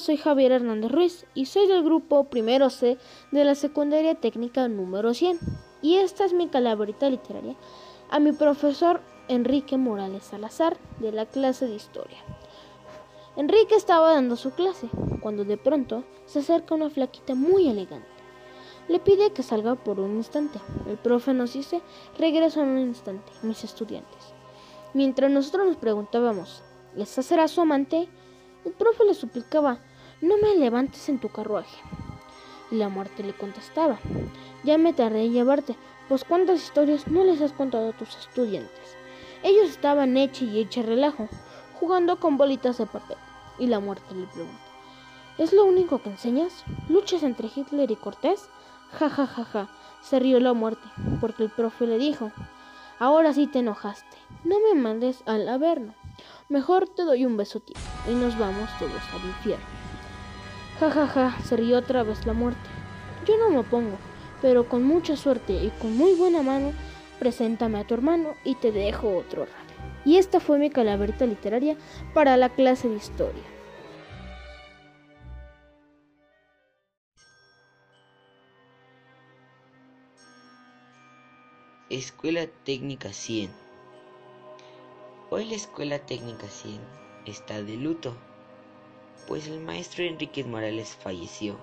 Soy Javier Hernández Ruiz y soy del grupo primero C de la secundaria técnica número 100. Y esta es mi calaverita literaria a mi profesor Enrique Morales Salazar de la clase de historia. Enrique estaba dando su clase cuando de pronto se acerca una flaquita muy elegante. Le pide que salga por un instante. El profe nos dice, regreso en un instante, mis estudiantes. Mientras nosotros nos preguntábamos, ¿esa será su amante? El profe le suplicaba, no me levantes en tu carruaje. Y la muerte le contestaba, ya me tardé en llevarte, pues cuántas historias no les has contado a tus estudiantes. Ellos estaban hecha y hecha relajo, jugando con bolitas de papel. Y la muerte le pregunta, ¿es lo único que enseñas? ¿Luchas entre Hitler y Cortés? Ja, ja, ja, ja. Se rió la muerte, porque el profe le dijo, ahora sí te enojaste, no me mandes al averno. Mejor te doy un beso tío y nos vamos todos al infierno. Ja, ja, ja, se rió otra vez la muerte. Yo no me opongo, pero con mucha suerte y con muy buena mano, preséntame a tu hermano y te dejo otro rato. Y esta fue mi calaverita literaria para la clase de historia. Escuela Técnica 100 Hoy la Escuela Técnica 100 está de luto, pues el maestro Enrique Morales falleció.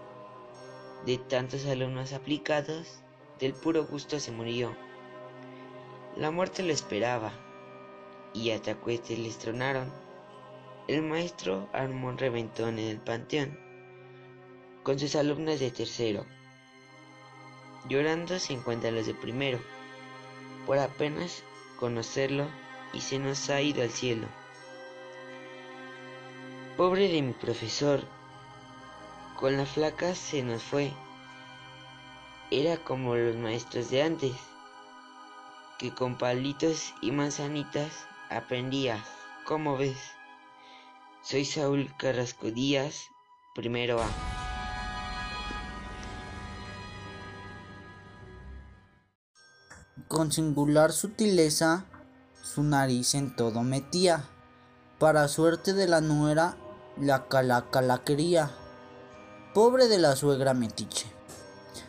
De tantos alumnos aplicados, del puro gusto se murió. La muerte lo esperaba, y a tacuetes les tronaron. El maestro armó un reventón en el panteón, con sus alumnos de tercero. Llorando se encuentran los de primero, por apenas conocerlo y se nos ha ido al cielo. Pobre de mi profesor, con la flaca se nos fue. Era como los maestros de antes, que con palitos y manzanitas aprendía, ¿cómo ves? Soy Saúl Carrasco Díaz, primero A. Con singular sutileza, su nariz en todo metía. Para suerte de la nuera, la calaca la quería. Pobre de la suegra metiche,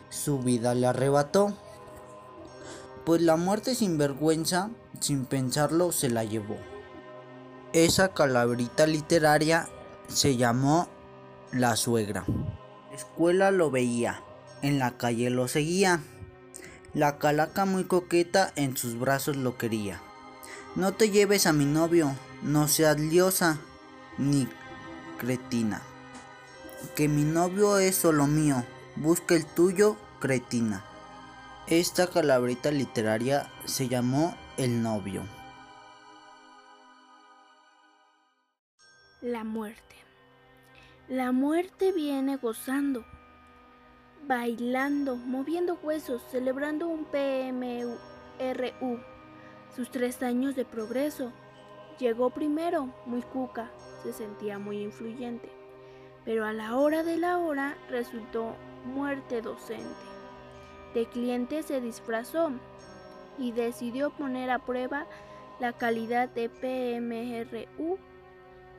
su vida le arrebató. Pues la muerte sin vergüenza, sin pensarlo, se la llevó. Esa calaverita literaria se llamó La suegra. escuela lo veía, en la calle lo seguía. La calaca muy coqueta en sus brazos lo quería. No te lleves a mi novio, no seas liosa ni cretina. Que mi novio es solo mío, busca el tuyo, cretina. Esta calabrita literaria se llamó El novio. La muerte. La muerte viene gozando, bailando, moviendo huesos, celebrando un PMRU sus tres años de progreso. Llegó primero, muy cuca, se sentía muy influyente, pero a la hora de la hora resultó muerte docente. De cliente se disfrazó y decidió poner a prueba la calidad de PMRU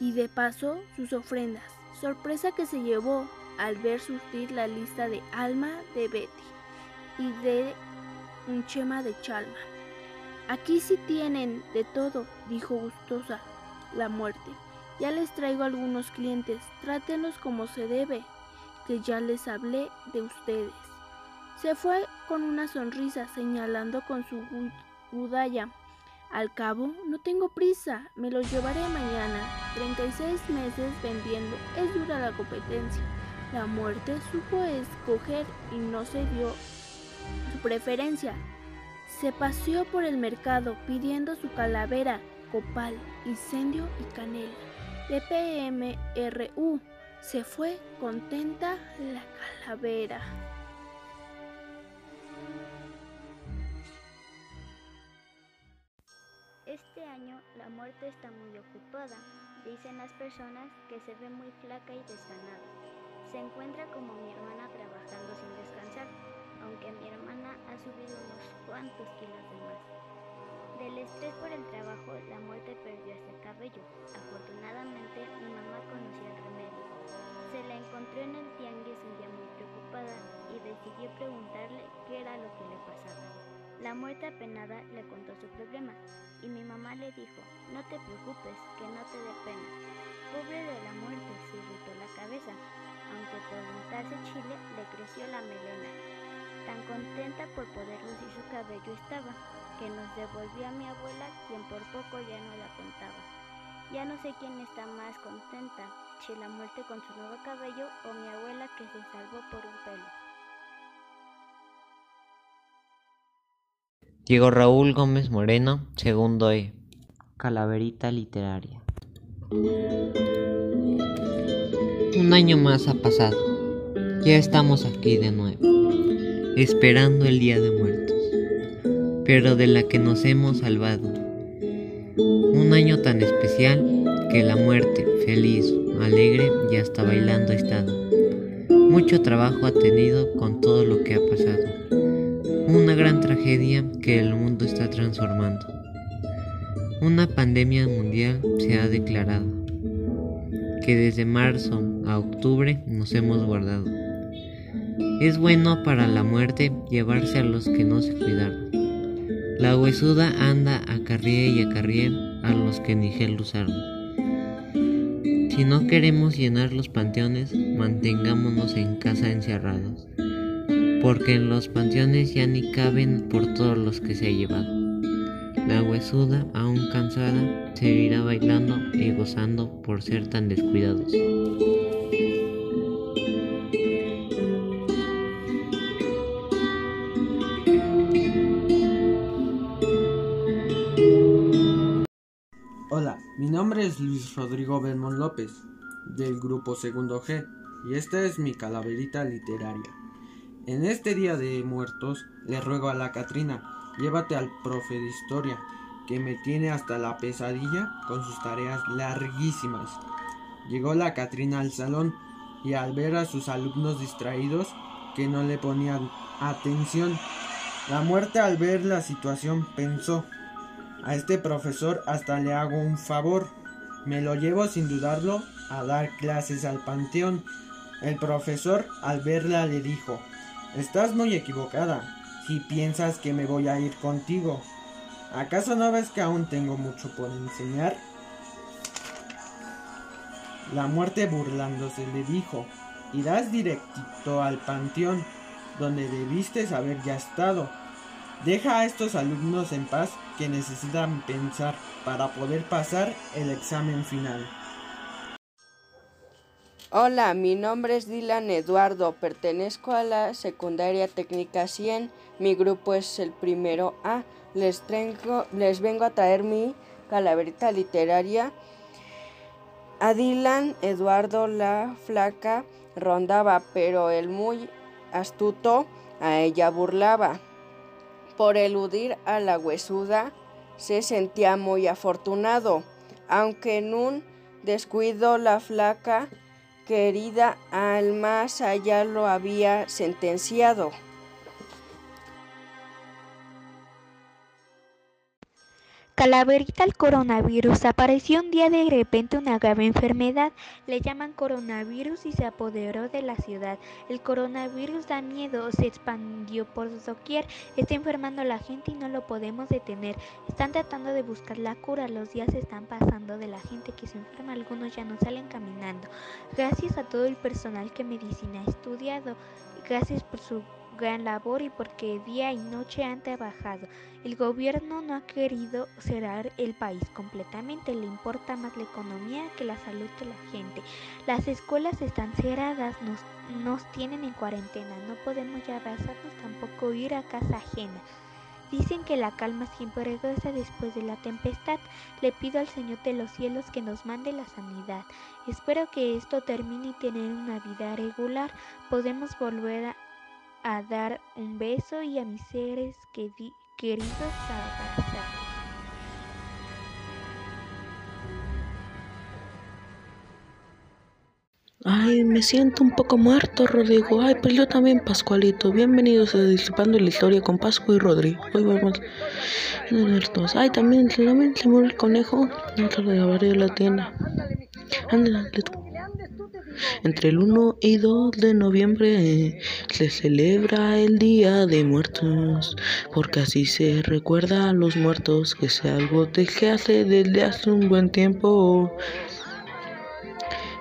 y de paso sus ofrendas. Sorpresa que se llevó al ver surtir la lista de Alma de Betty y de un Chema de Chalma. Aquí sí tienen de todo, dijo gustosa la muerte. Ya les traigo algunos clientes, trátenos como se debe, que ya les hablé de ustedes. Se fue con una sonrisa, señalando con su gudaya. Al cabo, no tengo prisa, me los llevaré mañana. 36 meses vendiendo, es dura la competencia. La muerte supo escoger y no se dio su preferencia. Se paseó por el mercado pidiendo su calavera, copal, incendio y canela. De PMRU se fue contenta la calavera. Año la muerte está muy ocupada. Dicen las personas que se ve muy flaca y desganada. Se encuentra como mi hermana trabajando sin descansar, aunque mi hermana ha subido unos cuantos kilos de más. Del estrés por el trabajo, la muerte perdió ese cabello. Afortunadamente, mi mamá conocía el remedio. Se la encontró en el tianguis un día muy preocupada y decidió preguntarle qué era lo que le pasaba. La muerte apenada le contó su problema y mi mamá le dijo, no te preocupes, que no te dé pena. Pobre de la muerte, se irritó la cabeza, aunque por untarse chile le creció la melena. Tan contenta por poder lucir su cabello estaba, que nos devolvió a mi abuela, quien por poco ya no la contaba. Ya no sé quién está más contenta, si la muerte con su nuevo cabello o mi abuela que se salvó por un pelo. Diego Raúl Gómez Moreno, segundo E. Calaverita literaria. Un año más ha pasado. Ya estamos aquí de nuevo, esperando el Día de Muertos, pero de la que nos hemos salvado. Un año tan especial que la muerte, feliz, alegre y hasta bailando ha estado. Mucho trabajo ha tenido con todo lo que ha pasado una gran tragedia que el mundo está transformando. Una pandemia mundial se ha declarado, que desde marzo a octubre nos hemos guardado. Es bueno para la muerte llevarse a los que no se cuidaron. La huesuda anda a carrie y a carrie a los que ni gel usaron. Si no queremos llenar los panteones, mantengámonos en casa encerrados porque en los panteones ya ni caben por todos los que se ha llevado. La huesuda, aún cansada, seguirá bailando y gozando por ser tan descuidados. Hola, mi nombre es Luis Rodrigo Belmont López, del grupo Segundo G, y esta es mi calaverita literaria. En este día de muertos le ruego a la Catrina, llévate al profe de historia, que me tiene hasta la pesadilla con sus tareas larguísimas. Llegó la Catrina al salón y al ver a sus alumnos distraídos que no le ponían atención, la muerte al ver la situación pensó, a este profesor hasta le hago un favor, me lo llevo sin dudarlo a dar clases al panteón. El profesor al verla le dijo, Estás muy equivocada si piensas que me voy a ir contigo. ¿Acaso no ves que aún tengo mucho por enseñar? La muerte burlándose le dijo, irás directito al panteón, donde debiste haber ya estado. Deja a estos alumnos en paz que necesitan pensar para poder pasar el examen final. Hola, mi nombre es Dylan Eduardo, pertenezco a la Secundaria Técnica 100, mi grupo es el primero A. Les, les vengo a traer mi calaverita literaria. A Dylan Eduardo la flaca rondaba, pero el muy astuto a ella burlaba. Por eludir a la huesuda se sentía muy afortunado, aunque en un descuido la flaca querida al más allá lo había sentenciado. Calaverita el coronavirus. Apareció un día de repente una grave enfermedad. Le llaman coronavirus y se apoderó de la ciudad. El coronavirus da miedo, se expandió por doquier. Está enfermando a la gente y no lo podemos detener. Están tratando de buscar la cura. Los días están pasando de la gente que se enferma. Algunos ya no salen caminando. Gracias a todo el personal que medicina ha estudiado. Gracias por su gran labor y porque día y noche han trabajado. El gobierno no ha querido cerrar el país completamente, le importa más la economía que la salud de la gente. Las escuelas están cerradas, nos, nos tienen en cuarentena, no podemos ya abrazarnos, tampoco ir a casa ajena. Dicen que la calma siempre regresa después de la tempestad. Le pido al Señor de los cielos que nos mande la sanidad. Espero que esto termine y tener una vida regular. Podemos volver a, a dar un beso y a mis seres queridos a abrazar. Ay, me siento un poco muerto, Rodrigo. Ay, pero yo también, Pascualito. Bienvenidos a Disipando la Historia con Pascu y Rodri. Hoy vamos a muertos. Ay, también, también se murió el conejo. No lo Nosotros de la tienda. Ándale, tú entre el 1 y 2 de noviembre se celebra el Día de Muertos, porque así se recuerda a los muertos, que es algo que hace desde hace un buen tiempo.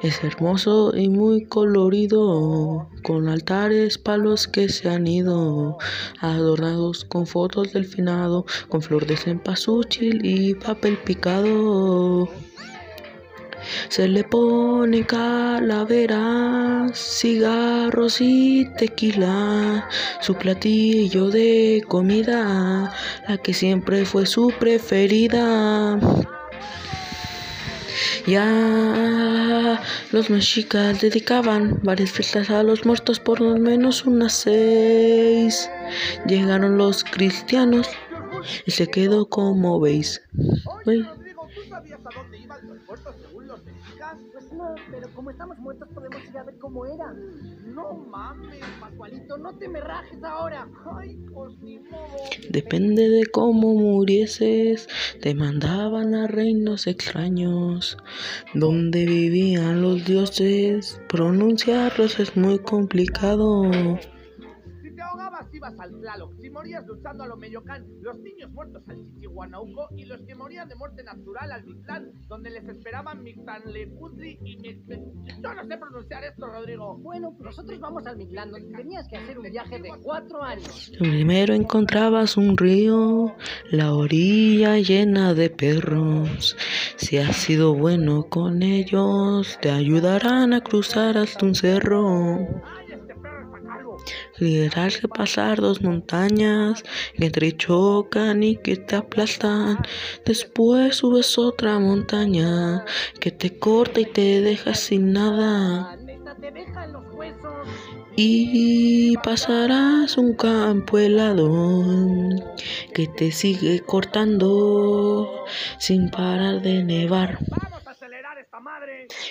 Es hermoso y muy colorido, con altares, palos que se han ido, adornados con fotos del finado, con flor de cempasúchil y papel picado. Se le pone calaveras, cigarros y tequila, su platillo de comida, la que siempre fue su preferida. Ya los mexicas dedicaban varias fiestas a los muertos, por lo menos unas seis. Llegaron los cristianos y se quedó como veis. Pero como estamos muertos podemos ir a ver cómo era. No mames, Pascualito, no te me rajes ahora. Ay, pues ni modo. Depende de cómo murieses, te mandaban a reinos extraños, donde vivían los dioses. Pronunciarlos es muy complicado ibas al Tlaloc, si morías luchando a lo Meyocán, los niños muertos al Chichihuanauco y los que morían de muerte natural al Mictlán, donde les esperaban Mictanlecutli y Yo no sé pronunciar esto, Rodrigo. Bueno, nosotros vamos al Mictlán, donde tenías que hacer un viaje de cuatro años. Primero encontrabas un río, la orilla llena de perros. Si has sido bueno con ellos, te ayudarán a cruzar hasta un cerro. Liderarse pasar dos montañas que entre chocan y que te aplastan. Después subes otra montaña que te corta y te deja sin nada. Y pasarás un campo helado que te sigue cortando sin parar de nevar.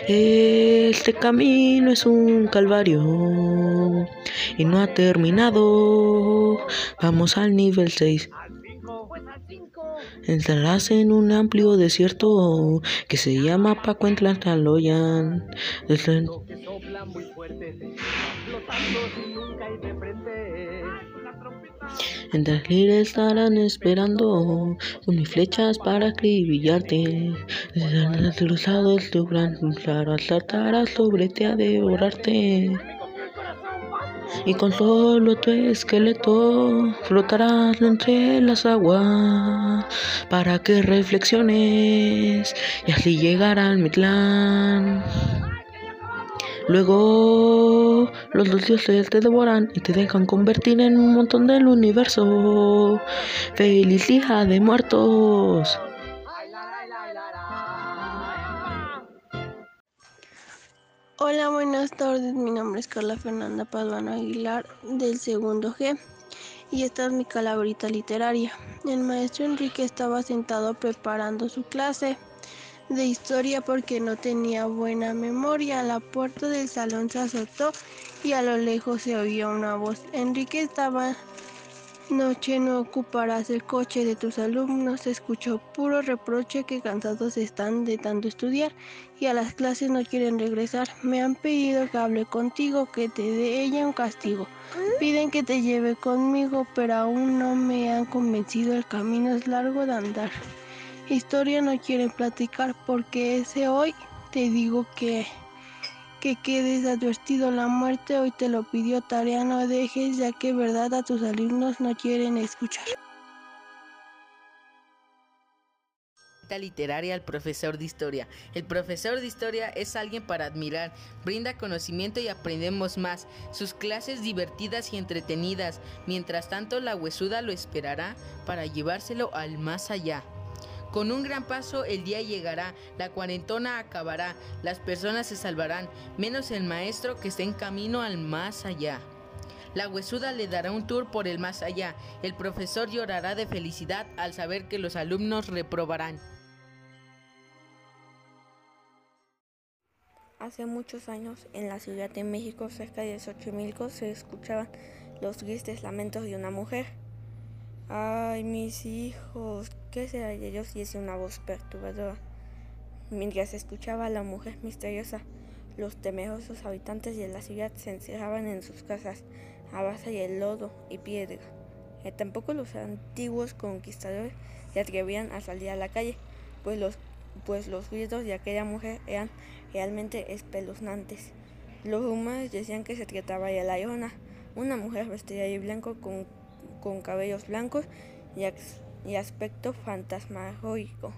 Este camino es un calvario y no ha terminado. Vamos al nivel 6. Entrarás en un amplio desierto que se llama Pacuentlantaloyan. Desde... En líderes estarán esperando con mis flechas para acribillarte. Los lados de gran claro saltarás sobre ti a devorarte. Y con solo tu esqueleto flotarás entre las aguas para que reflexiones y así llegará mi clan. Luego los dos dioses te devoran y te dejan convertir en un montón del universo. ¡Feliz día de muertos! Hola, buenas tardes. Mi nombre es Carla Fernanda Paduano Aguilar del segundo G y esta es mi calaverita literaria. El maestro Enrique estaba sentado preparando su clase de historia porque no tenía buena memoria. La puerta del salón se azotó y a lo lejos se oía una voz. Enrique estaba noche no ocuparás el coche de tus alumnos. Escuchó puro reproche que cansados están de tanto estudiar y a las clases no quieren regresar. Me han pedido que hable contigo, que te dé ella un castigo. Piden que te lleve conmigo, pero aún no me han convencido. El camino es largo de andar historia no quieren platicar porque ese hoy te digo que que quedes advertido la muerte hoy te lo pidió tarea no dejes ya que verdad a tus alumnos no quieren escuchar literaria al profesor de historia. El profesor de historia es alguien para admirar, brinda conocimiento y aprendemos más. Sus clases divertidas y entretenidas. Mientras tanto, la huesuda lo esperará para llevárselo al más allá. Con un gran paso el día llegará, la cuarentona acabará, las personas se salvarán, menos el maestro que está en camino al más allá. La huesuda le dará un tour por el más allá, el profesor llorará de felicidad al saber que los alumnos reprobarán. Hace muchos años, en la Ciudad de México, cerca de Xochimilco, se escuchaban los tristes lamentos de una mujer. Ay, mis hijos, ¿qué será de ellos? Y es una voz perturbadora. Mientras escuchaba a la mujer misteriosa, los temerosos habitantes de la ciudad se encerraban en sus casas a base de lodo y piedra. Y tampoco los antiguos conquistadores se atrevían a salir a la calle, pues los, pues los gritos de aquella mujer eran realmente espeluznantes. Los rumores decían que se trataba de la Iona, una mujer vestida de blanco con, con cabellos blancos y, y aspecto fantasmagórico,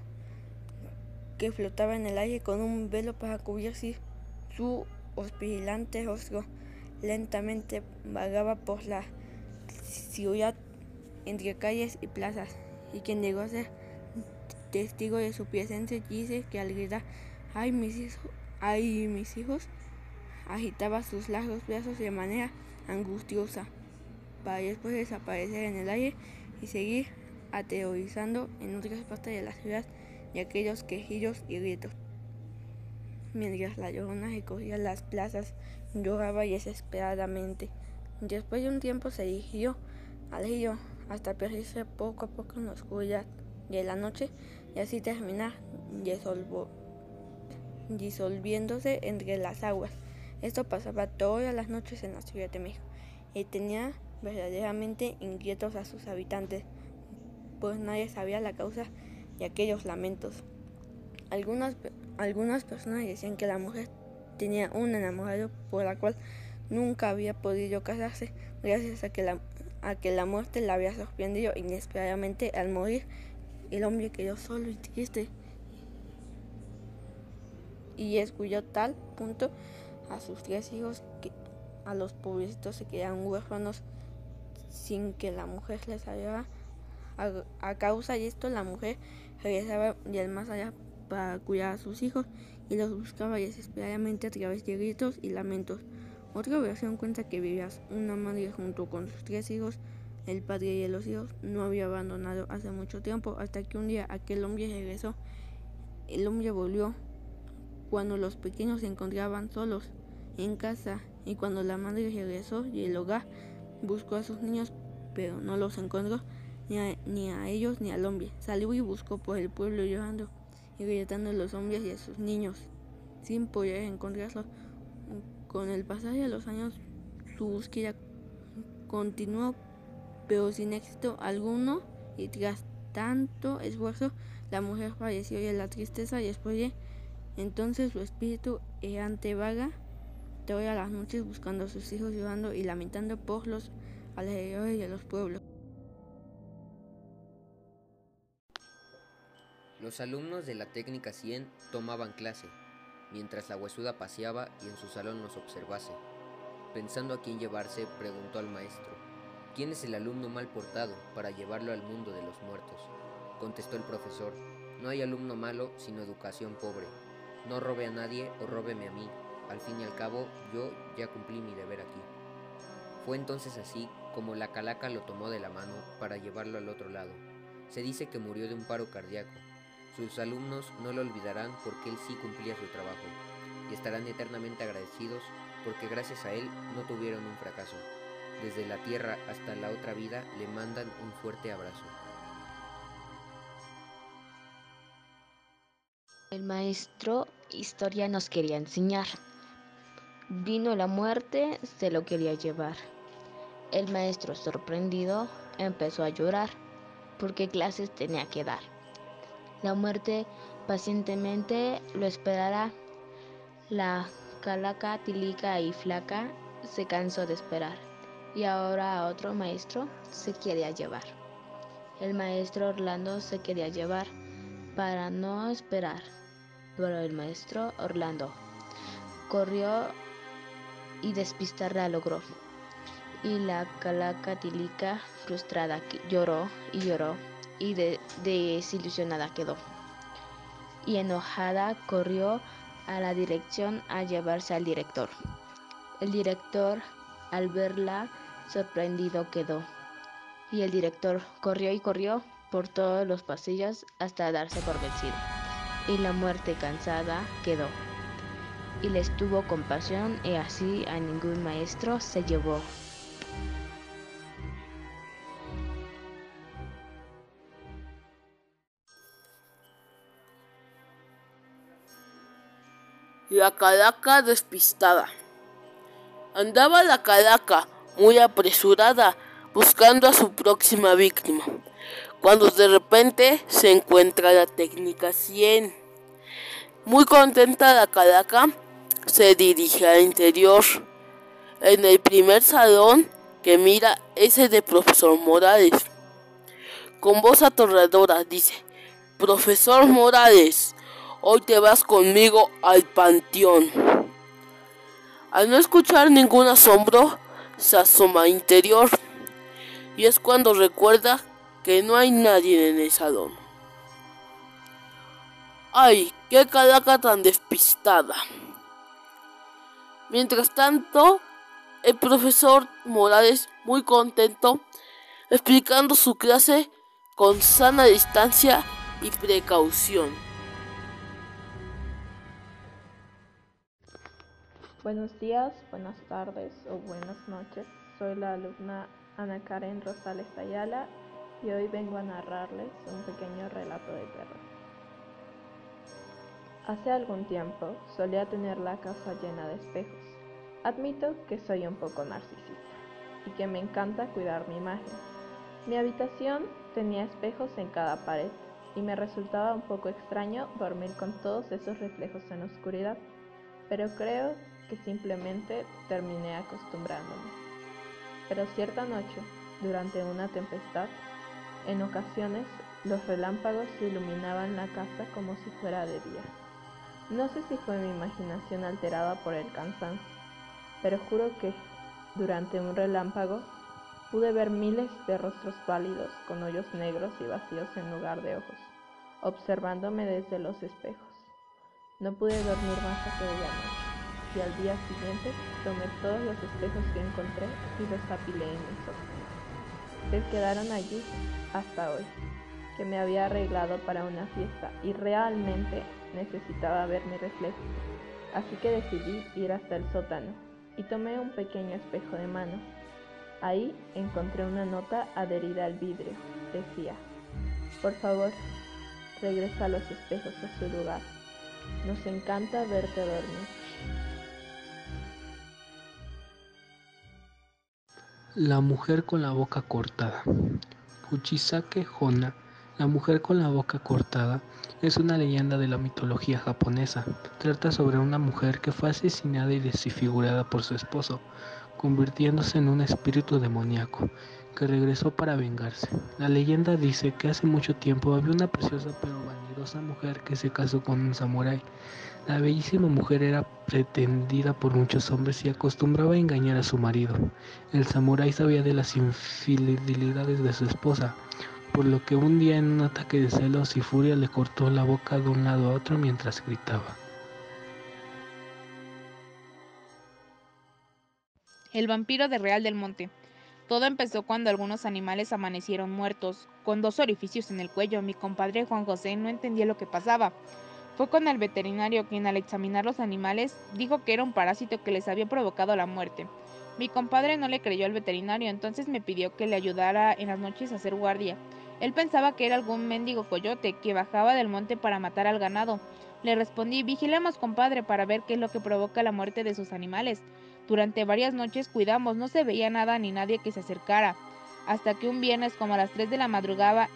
que flotaba en el aire con un velo para cubrirse su oscilante rostro. Lentamente vagaba por la ciudad entre calles y plazas, y quien llegó a ser testigo de su presencia dice que al gritar ¡Ay mis hijos! ¡Ay mis hijos! agitaba sus largos brazos de manera angustiosa para después desaparecer en el aire y seguir aterrorizando en otras partes de la ciudad de aquellos quejillos y gritos. Mientras la llorona recorría las plazas, lloraba desesperadamente. Después de un tiempo se dirigió al río hasta perderse poco a poco en la oscuridad de la noche y así terminar disolviéndose entre las aguas. Esto pasaba todas las noches en la Ciudad de México y tenía verdaderamente inquietos a sus habitantes, pues nadie sabía la causa de aquellos lamentos. Algunas, algunas personas decían que la mujer tenía un enamorado por la cual nunca había podido casarse gracias a que la, a que la muerte la había sorprendido inesperadamente al morir. El hombre quedó solo y triste y escuchó tal punto a sus tres hijos que a los pobrecitos se quedaron huérfanos sin que la mujer les ayudara. A, causa de esto, la mujer regresaba del más allá para cuidar a sus hijos y los buscaba desesperadamente a través de gritos y lamentos. Otra versión cuenta que vivía una madre junto con sus tres hijos. El padre de los hijos no había abandonado hace mucho tiempo hasta que un día aquel hombre regresó. El hombre volvió cuando los pequeños se encontraban solos en casa y cuando la madre regresó y el hogar buscó a sus niños pero no los encontró ni a, ellos ni al hombre. Salió y buscó por el pueblo llorando y gritando a los hombres y a sus niños sin poder encontrarlos. Con el pasar de los años su búsqueda continuó pero sin éxito alguno y tras tanto esfuerzo la mujer falleció de la tristeza y después de entonces su espíritu errante vaga todas las noches buscando a sus hijos llorando y lamentando por los alrededores de los pueblos. Los alumnos de la técnica 100 tomaban clase, mientras la huesuda paseaba y en su salón nos observase. Pensando a quién llevarse, preguntó al maestro, ¿quién es el alumno mal portado para llevarlo al mundo de los muertos? Contestó el profesor, no hay alumno malo sino educación pobre. No robe a nadie o róbeme a mí. Al fin y al cabo, yo ya cumplí mi deber aquí. Fue entonces así como la calaca lo tomó de la mano para llevarlo al otro lado. Se dice que murió de un paro cardíaco. Sus alumnos no lo olvidarán porque él sí cumplía su trabajo y estarán eternamente agradecidos porque gracias a él no tuvieron un fracaso. Desde la tierra hasta la otra vida le mandan un fuerte abrazo. El maestro historia nos quería enseñar. Vino la muerte, se lo quería llevar. El maestro sorprendido empezó a llorar porque clases tenía que dar. La muerte pacientemente lo esperará. La calaca, tilica y flaca se cansó de esperar y ahora a otro maestro se quería llevar. El maestro Orlando se quería llevar para no esperar pero el maestro Orlando corrió y despistarla logró. Y la calaca tilica frustrada lloró y lloró y desilusionada quedó. Y enojada corrió a la dirección a llevarse al director. El director al verla sorprendido quedó. Y el director corrió y corrió por todos los pasillos hasta darse por vencido y la muerte cansada quedó. y les tuvo compasión y así a ningún maestro se llevó. La calaca despistada. Andaba la calaca muy apresurada buscando a su próxima víctima, cuando de repente se encuentra la técnica 100. Muy contenta la calaca se dirige al interior. En el primer salón que mira es el de profesor Morales. Con voz atorradora dice, Profesor Morales, hoy te vas conmigo al panteón. Al no escuchar ningún asombro, se asoma interior y es cuando recuerda que no hay nadie en el salón. ¡Ay, qué calaca tan despistada! Mientras tanto, el profesor Morales, muy contento, explicando su clase con sana distancia y precaución. Buenos días, buenas tardes o buenas noches. Soy la alumna Ana Karen Rosales Ayala y hoy vengo a narrarles un pequeño relato de terror. Hace algún tiempo solía tener la casa llena de espejos. Admito que soy un poco narcisista y que me encanta cuidar mi imagen. Mi habitación tenía espejos en cada pared y me resultaba un poco extraño dormir con todos esos reflejos en la oscuridad, pero creo que simplemente terminé acostumbrándome. Pero cierta noche, durante una tempestad, en ocasiones los relámpagos iluminaban la casa como si fuera de día. No sé si fue mi imaginación alterada por el cansancio, pero juro que, durante un relámpago, pude ver miles de rostros pálidos con hoyos negros y vacíos en lugar de ojos, observándome desde los espejos. No pude dormir más aquella noche, y al día siguiente tomé todos los espejos que encontré y los apilé en mi sofá. Se quedaron allí hasta hoy, que me había arreglado para una fiesta y realmente necesitaba ver mi reflejo, así que decidí ir hasta el sótano y tomé un pequeño espejo de mano. Ahí encontré una nota adherida al vidrio. Decía, por favor, regresa los espejos a su lugar. Nos encanta verte dormir. La mujer con la boca cortada. Uchisake Hona la mujer con la boca cortada es una leyenda de la mitología japonesa. Trata sobre una mujer que fue asesinada y desfigurada por su esposo, convirtiéndose en un espíritu demoníaco que regresó para vengarse. La leyenda dice que hace mucho tiempo había una preciosa pero vanidosa mujer que se casó con un samurái. La bellísima mujer era pretendida por muchos hombres y acostumbraba a engañar a su marido. El samurái sabía de las infidelidades de su esposa, por lo que un día en un ataque de celos y furia le cortó la boca de un lado a otro mientras gritaba. El vampiro de Real del Monte. Todo empezó cuando algunos animales amanecieron muertos, con dos orificios en el cuello. Mi compadre Juan José no entendía lo que pasaba. Fue con el veterinario quien al examinar los animales dijo que era un parásito que les había provocado la muerte. Mi compadre no le creyó al veterinario, entonces me pidió que le ayudara en las noches a hacer guardia. Él pensaba que era algún mendigo coyote que bajaba del monte para matar al ganado. Le respondí, vigilemos compadre para ver qué es lo que provoca la muerte de sus animales. Durante varias noches cuidamos, no se veía nada ni nadie que se acercara. Hasta que un viernes como a las 3 de la madrugada,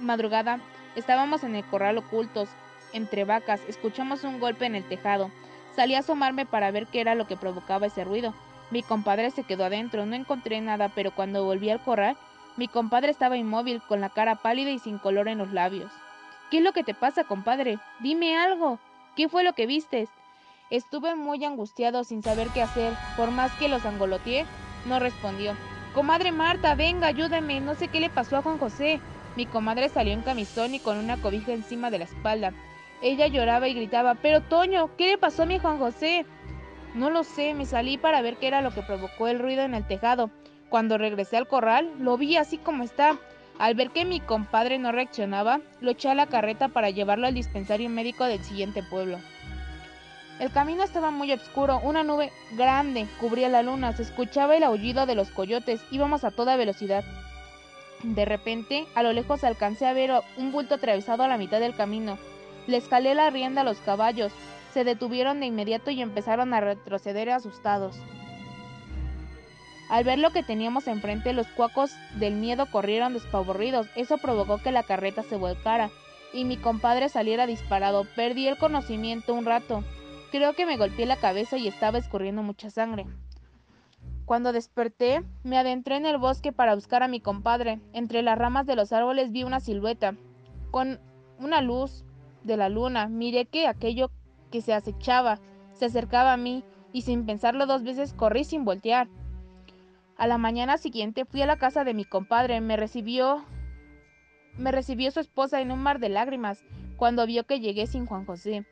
madrugada estábamos en el corral ocultos, entre vacas, escuchamos un golpe en el tejado. Salí a asomarme para ver qué era lo que provocaba ese ruido. Mi compadre se quedó adentro, no encontré nada, pero cuando volví al corral mi compadre estaba inmóvil, con la cara pálida y sin color en los labios. ¿Qué es lo que te pasa, compadre? Dime algo. ¿Qué fue lo que vistes? Estuve muy angustiado sin saber qué hacer. Por más que los angoloteé, no respondió. Comadre Marta, venga, ayúdame. No sé qué le pasó a Juan José. Mi comadre salió en camisón y con una cobija encima de la espalda. Ella lloraba y gritaba, pero Toño, ¿qué le pasó a mi Juan José? No lo sé, me salí para ver qué era lo que provocó el ruido en el tejado. Cuando regresé al corral, lo vi así como está. Al ver que mi compadre no reaccionaba, lo eché a la carreta para llevarlo al dispensario médico del siguiente pueblo. El camino estaba muy oscuro, una nube grande cubría la luna, se escuchaba el aullido de los coyotes, íbamos a toda velocidad. De repente, a lo lejos alcancé a ver un bulto atravesado a la mitad del camino. Le escalé la rienda a los caballos, se detuvieron de inmediato y empezaron a retroceder asustados. Al ver lo que teníamos enfrente, los cuacos del miedo corrieron despavoridos. Eso provocó que la carreta se volcara y mi compadre saliera disparado. Perdí el conocimiento un rato. Creo que me golpeé la cabeza y estaba escurriendo mucha sangre. Cuando desperté, me adentré en el bosque para buscar a mi compadre. Entre las ramas de los árboles vi una silueta. Con una luz de la luna, miré que aquello que se acechaba se acercaba a mí y sin pensarlo dos veces corrí sin voltear. A la mañana siguiente fui a la casa de mi compadre. Me recibió me recibió su esposa en un mar de lágrimas cuando vio que llegué sin Juan José.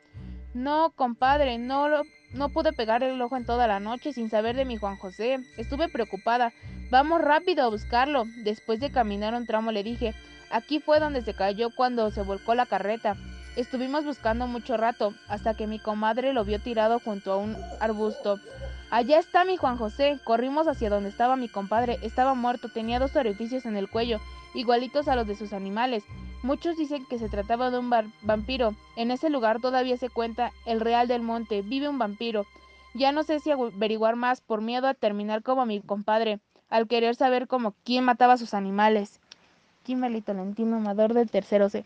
No, compadre, no, no pude pegar el ojo en toda la noche sin saber de mi Juan José. Estuve preocupada. Vamos rápido a buscarlo. Después de caminar un tramo le dije, aquí fue donde se cayó cuando se volcó la carreta. Estuvimos buscando mucho rato, hasta que mi comadre lo vio tirado junto a un arbusto. Allá está mi Juan José. Corrimos hacia donde estaba mi compadre. Estaba muerto, tenía dos orificios en el cuello, igualitos a los de sus animales. Muchos dicen que se trataba de un vampiro. En ese lugar todavía se cuenta el Real del Monte. Vive un vampiro. Ya no sé si averiguar más por miedo a terminar como mi compadre, al querer saber como quién mataba a sus animales. Kimberly Tolentino, amador del tercero C.